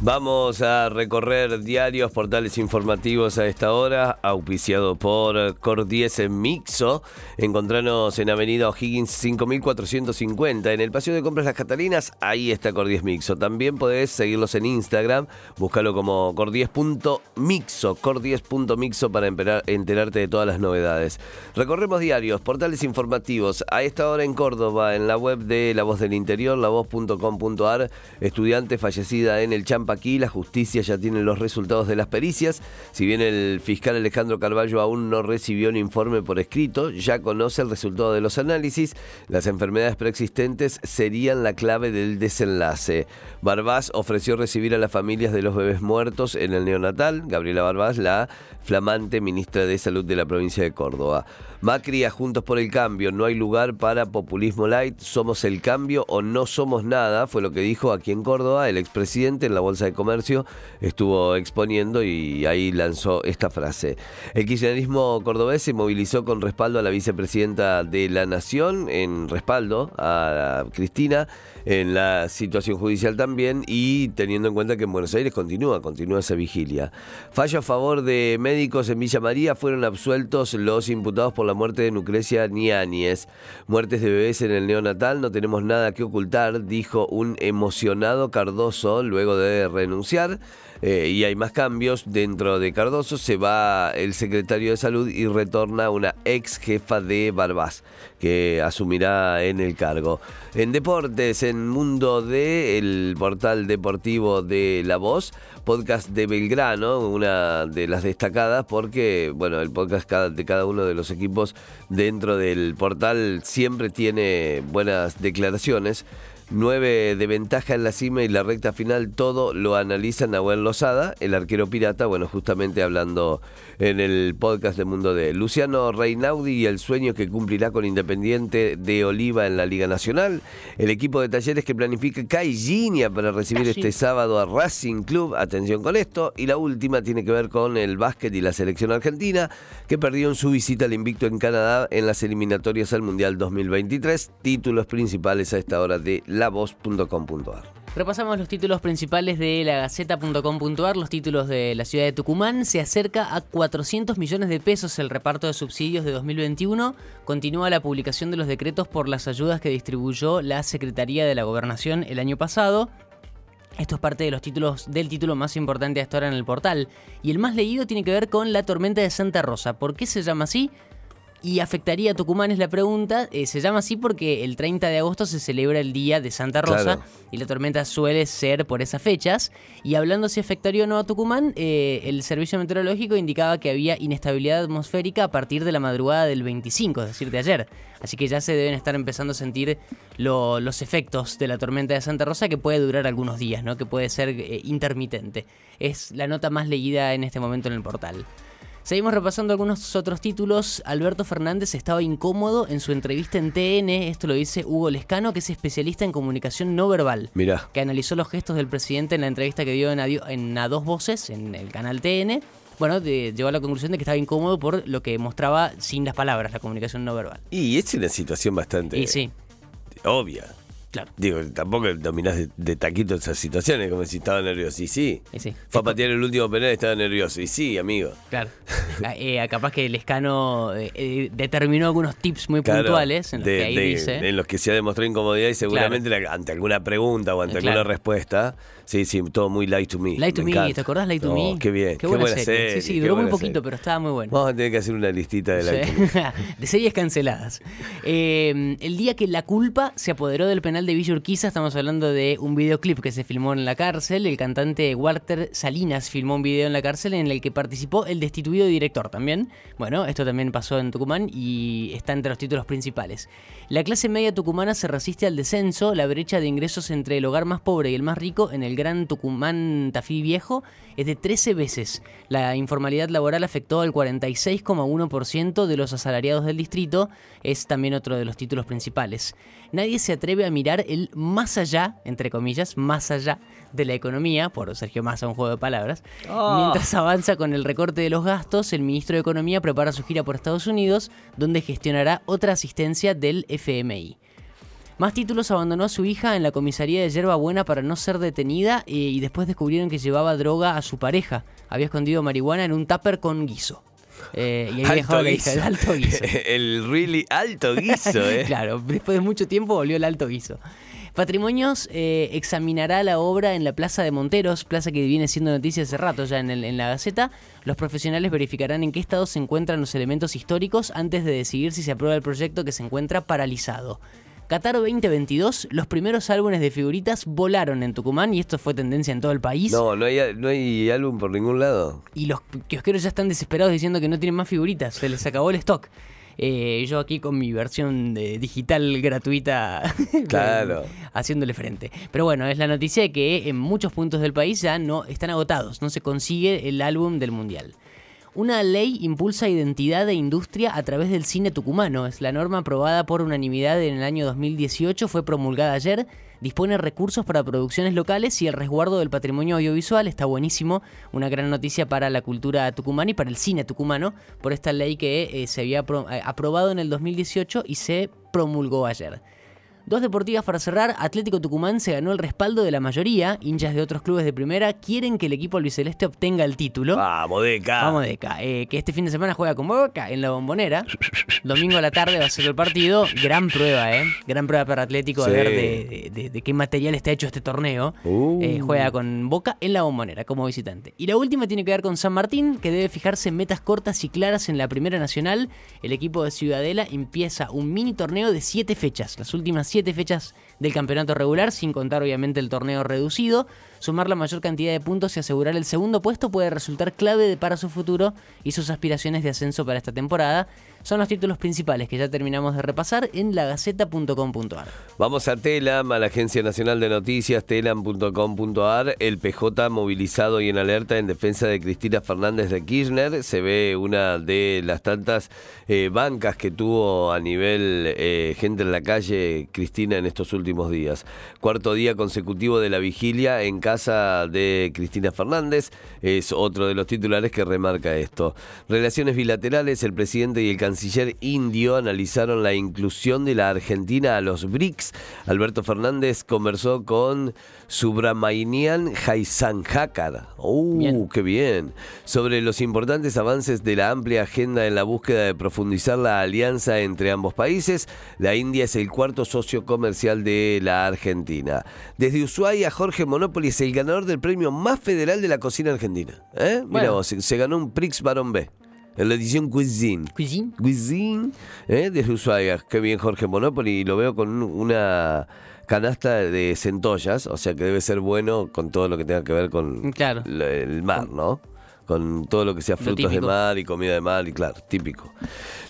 Vamos a recorrer diarios, portales informativos a esta hora, auspiciado por Cordies Mixo. Encontranos en Avenida O'Higgins 5450, en el Paseo de Compras Las Catalinas, ahí está Cordies Mixo. También podés seguirlos en Instagram, búscalo como cordies.mixo, cordies.mixo para enterarte de todas las novedades. Recorremos diarios, portales informativos, a esta hora en Córdoba, en la web de La Voz del Interior, lavoz.com.ar, estudiante fallecida en el Champ aquí, la justicia ya tiene los resultados de las pericias. Si bien el fiscal Alejandro Carballo aún no recibió un informe por escrito, ya conoce el resultado de los análisis. Las enfermedades preexistentes serían la clave del desenlace. Barbás ofreció recibir a las familias de los bebés muertos en el neonatal. Gabriela Barbás, la flamante ministra de Salud de la provincia de Córdoba. Macri a Juntos por el Cambio, no hay lugar para populismo light, somos el cambio o no somos nada, fue lo que dijo aquí en Córdoba el expresidente en la Bolsa de Comercio, estuvo exponiendo y ahí lanzó esta frase. El kirchnerismo cordobés se movilizó con respaldo a la vicepresidenta de la Nación, en respaldo a Cristina, en la situación judicial también y teniendo en cuenta que en Buenos Aires continúa, continúa esa vigilia. Fallo a favor de médicos en Villa María, fueron absueltos los imputados por la muerte de Lucrecia Niáñez. Muertes de bebés en el neonatal, no tenemos nada que ocultar, dijo un emocionado Cardoso luego de renunciar. Eh, y hay más cambios. Dentro de Cardoso se va el secretario de salud y retorna una ex jefa de Barbás que asumirá en el cargo. En deportes, en Mundo D, el portal deportivo de La Voz, podcast de Belgrano, una de las destacadas porque, bueno, el podcast de cada uno de los equipos dentro del portal siempre tiene buenas declaraciones. 9 de ventaja en la cima y la recta final, todo lo analiza Nahuel Lozada, el arquero pirata, bueno, justamente hablando en el podcast de Mundo de Luciano Reinaudi y el sueño que cumplirá con Independiente de Oliva en la Liga Nacional, el equipo de talleres que planifica Caillinia para recibir este sábado a Racing Club, atención con esto, y la última tiene que ver con el básquet y la selección argentina, que perdió en su visita al invicto en Canadá en las eliminatorias al Mundial 2023, títulos principales a esta hora de lavoz.com.ar. Repasamos los títulos principales de la Gaceta.com.ar, los títulos de la ciudad de Tucumán. Se acerca a 400 millones de pesos el reparto de subsidios de 2021. Continúa la publicación de los decretos por las ayudas que distribuyó la Secretaría de la Gobernación el año pasado. Esto es parte de los títulos del título más importante hasta ahora en el portal. Y el más leído tiene que ver con la tormenta de Santa Rosa. ¿Por qué se llama así? Y afectaría a Tucumán es la pregunta. Eh, se llama así porque el 30 de agosto se celebra el Día de Santa Rosa y la tormenta suele ser por esas fechas. Y hablando si afectaría o no a Tucumán, eh, el servicio meteorológico indicaba que había inestabilidad atmosférica a partir de la madrugada del 25, es decir, de ayer. Así que ya se deben estar empezando a sentir los efectos de la tormenta de Santa Rosa que puede durar algunos días, ¿no? que puede ser eh, intermitente. Es la nota más leída en este momento en el portal. Seguimos repasando algunos otros títulos. Alberto Fernández estaba incómodo en su entrevista en TN. Esto lo dice Hugo Lescano, que es especialista en comunicación no verbal. Mira. Que analizó los gestos del presidente en la entrevista que dio en A, Dos Voces, en el canal TN. Bueno, llegó a la conclusión de que estaba incómodo por lo que mostraba sin las palabras, la comunicación no verbal. Y es una situación bastante. sí. Obvia. Claro. Digo, tampoco dominás de, taquito esas situaciones, como si estaba nervioso. Y sí. Fue a patear el último penal y estaba nervioso. Y sí, amigo. Claro. Ah, eh, capaz que el escano eh, eh, determinó algunos tips muy puntuales en los que ahí dice. En los que se ha demostrado incomodidad y seguramente ante alguna pregunta o ante alguna respuesta. Sí, sí, todo muy light to me. Light to me, ¿te acordás Light to me? Qué bien, qué, buena, serie. Sí, sí, duró muy poquito, pero estaba muy bueno. Vamos a tener que hacer una listita de Light to me. de series canceladas. el día que la culpa se apoderó del penal de Villa Urquiza, estamos hablando de un videoclip que se filmó en la cárcel. El cantante Walter Salinas filmó un video en la cárcel en el que participó el destituido director también. Bueno, esto también pasó en Tucumán y está entre los títulos principales. La clase media tucumana se resiste al descenso, la brecha de ingresos entre el hogar más pobre y el más rico en el gran Tucumán Tafí Viejo es de 13 veces. La informalidad laboral afectó al 46,1% de los asalariados del distrito, es también otro de los títulos principales. Nadie se atreve a mirar mirar el más allá, entre comillas, más allá de la economía, por Sergio Massa, un juego de palabras. Ah. Mientras avanza con el recorte de los gastos, el ministro de Economía prepara su gira por Estados Unidos, donde gestionará otra asistencia del FMI. Más títulos abandonó a su hija en la comisaría de Yerba Buena para no ser detenida eh, y después descubrieron que llevaba droga a su pareja. Había escondido marihuana en un tupper con guiso. Eh, y ahí dejó a la hija, el alto guiso. el really alto guiso, ¿eh? claro, después de mucho tiempo volvió el alto guiso. Patrimonios eh, examinará la obra en la Plaza de Monteros, plaza que viene siendo noticia hace rato ya en, el- en la Gaceta. Los profesionales verificarán en qué estado se encuentran los elementos históricos antes de decidir si se aprueba el proyecto que se encuentra paralizado. Qatar 2022, los primeros álbumes de figuritas volaron en Tucumán y esto fue tendencia en todo el país. No, no hay, no hay álbum por ningún lado. Y los kiosqueros ya están desesperados diciendo que no tienen más figuritas, se les acabó el stock. Eh, yo aquí con mi versión de digital gratuita Claro. haciéndole frente. Pero bueno, es la noticia de que en muchos puntos del país ya no están agotados, no se consigue el álbum del mundial. Una ley impulsa identidad e industria a través del cine tucumano. Es la norma aprobada por unanimidad en el año 2018, fue promulgada ayer. Dispone recursos para producciones locales y el resguardo del patrimonio audiovisual. Está buenísimo. Una gran noticia para la cultura tucumana y para el cine tucumano por esta ley que eh, se había eh, aprobado en el 2018 y se promulgó ayer. Dos deportivas para cerrar. Atlético Tucumán se ganó el respaldo de la mayoría. Hinchas de otros clubes de primera quieren que el equipo albiceleste obtenga el título. Vamos, Deca. Vamos de acá. Eh, que este fin de semana juega con Boca en la bombonera. Domingo a la tarde va a ser el partido. Gran prueba, ¿eh? Gran prueba para Atlético Sí. a ver de, de- de- de qué material está hecho este torneo. Uh. Eh, juega con Boca en la bombonera como visitante. Y la última tiene que ver con San Martín, que debe fijarse en metas cortas y claras en la Primera Nacional. El equipo de Ciudadela empieza un mini torneo de siete fechas. Las últimas siete fechas del campeonato regular, sin contar obviamente el torneo reducido. Sumar la mayor cantidad de puntos y asegurar el segundo puesto puede resultar clave para su futuro y sus aspiraciones de ascenso para esta temporada. Son los títulos principales que ya terminamos de repasar en lagaceta.com.ar. Vamos a Telam, a la Agencia Nacional de Noticias, telam.com.ar. El PJ movilizado y en alerta en defensa de Cristina Fernández de Kirchner. Se ve una de las tantas eh, bancas que tuvo a nivel eh, gente en la calle Cristina en estos últimos días. Cuarto día consecutivo de la vigilia en casa de Cristina Fernández. Es otro de los titulares que remarca esto. Relaciones bilaterales, el presidente y el canciller indio analizaron la inclusión de la Argentina a los BRICS. Alberto Fernández conversó con Subramanian Jaisanjakar. ¡Uh, Bien. qué bien! Sobre los importantes avances de la amplia agenda en la búsqueda de profundizar la alianza entre ambos países. La India es el cuarto socio comercial de la Argentina. Desde Ushuaia, Jorge Monopoli es el ganador del premio más federal de la cocina argentina. ¿Eh? Mira vos, se, se ganó un Prix Barón B. En la edición Cuisine. Cuisine. Cuisine, ¿eh? desde Ushuaia. Qué bien Jorge Monopoli. Y lo veo con un- una canasta de centollas, o sea que debe ser bueno con todo lo que tenga que ver con Claro. el mar, ¿no? Con todo lo que sea frutos de mar y comida de mar, y claro, típico.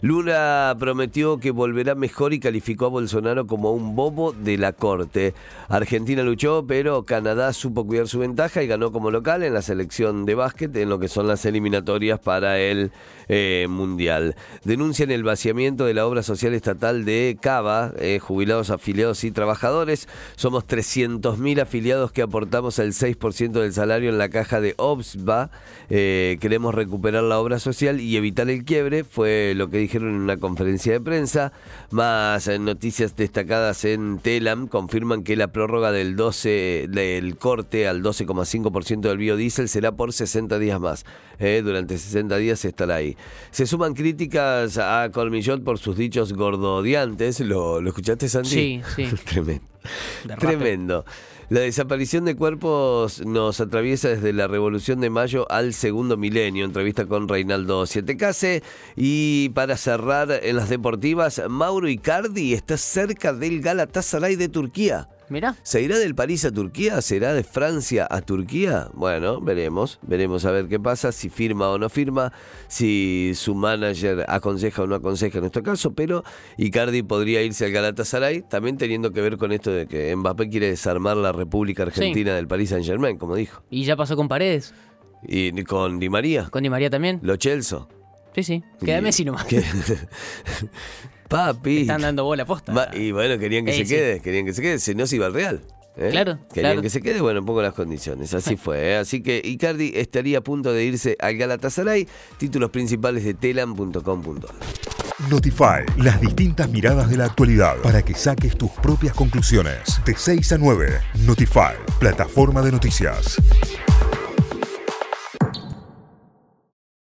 Lula prometió que volverá mejor y calificó a Bolsonaro como un bobo de la corte. Argentina luchó, pero Canadá supo cuidar su ventaja y ganó como local en la selección de básquet en lo que son las eliminatorias para el eh, Mundial. Denuncian el vaciamiento de la obra social estatal de Cava, eh, jubilados, afiliados y trabajadores. Somos 300.000 afiliados que aportamos el 6% del salario en la caja de OBSBA. Eh, queremos recuperar la obra social y evitar el quiebre, fue lo que dijeron en una conferencia de prensa. Más eh, noticias destacadas en Telam confirman que la prórroga del 12 del corte al 12,5% del biodiesel será por 60 días más. Eh, durante 60 días estará ahí. Se suman críticas a Colmillot por sus dichos gordodiantes. ¿Lo, lo escuchaste, Sandy? Sí, sí. Tremendo. Tremendo. La desaparición de cuerpos nos atraviesa desde la Revolución de Mayo al segundo milenio. Entrevista con Reinaldo Sietecase. Y para cerrar en las deportivas, Mauro Icardi está cerca del Galatasaray de Turquía. ¿Se irá del París a Turquía? ¿Será de Francia a Turquía? Bueno, veremos. Veremos a ver qué pasa, si firma o no firma, si su manager aconseja o no aconseja en nuestro caso, pero Icardi podría irse al Galatasaray, también teniendo que ver con esto de que Mbappé quiere desarmar la República Argentina del Paris Saint Germain, como dijo. Y ya pasó con Paredes, Y con Di María, con Di María también. Lo Chelso. Sí, sí. Queda Messi nomás. Papi. Están dando bola posta. Y bueno, querían que Eh, se sí. quede, querían que se quede, si no se iba al Real. ¿eh? Claro, Querían claro. que se quede, bueno, pongo las condiciones. Así fue. ¿eh? Así que Icardi estaría a punto de irse al Galatasaray. Títulos principales de telam.com.ar. Notify, las distintas miradas de la actualidad para que saques tus propias conclusiones. De 6 a 9, Notify, plataforma de noticias.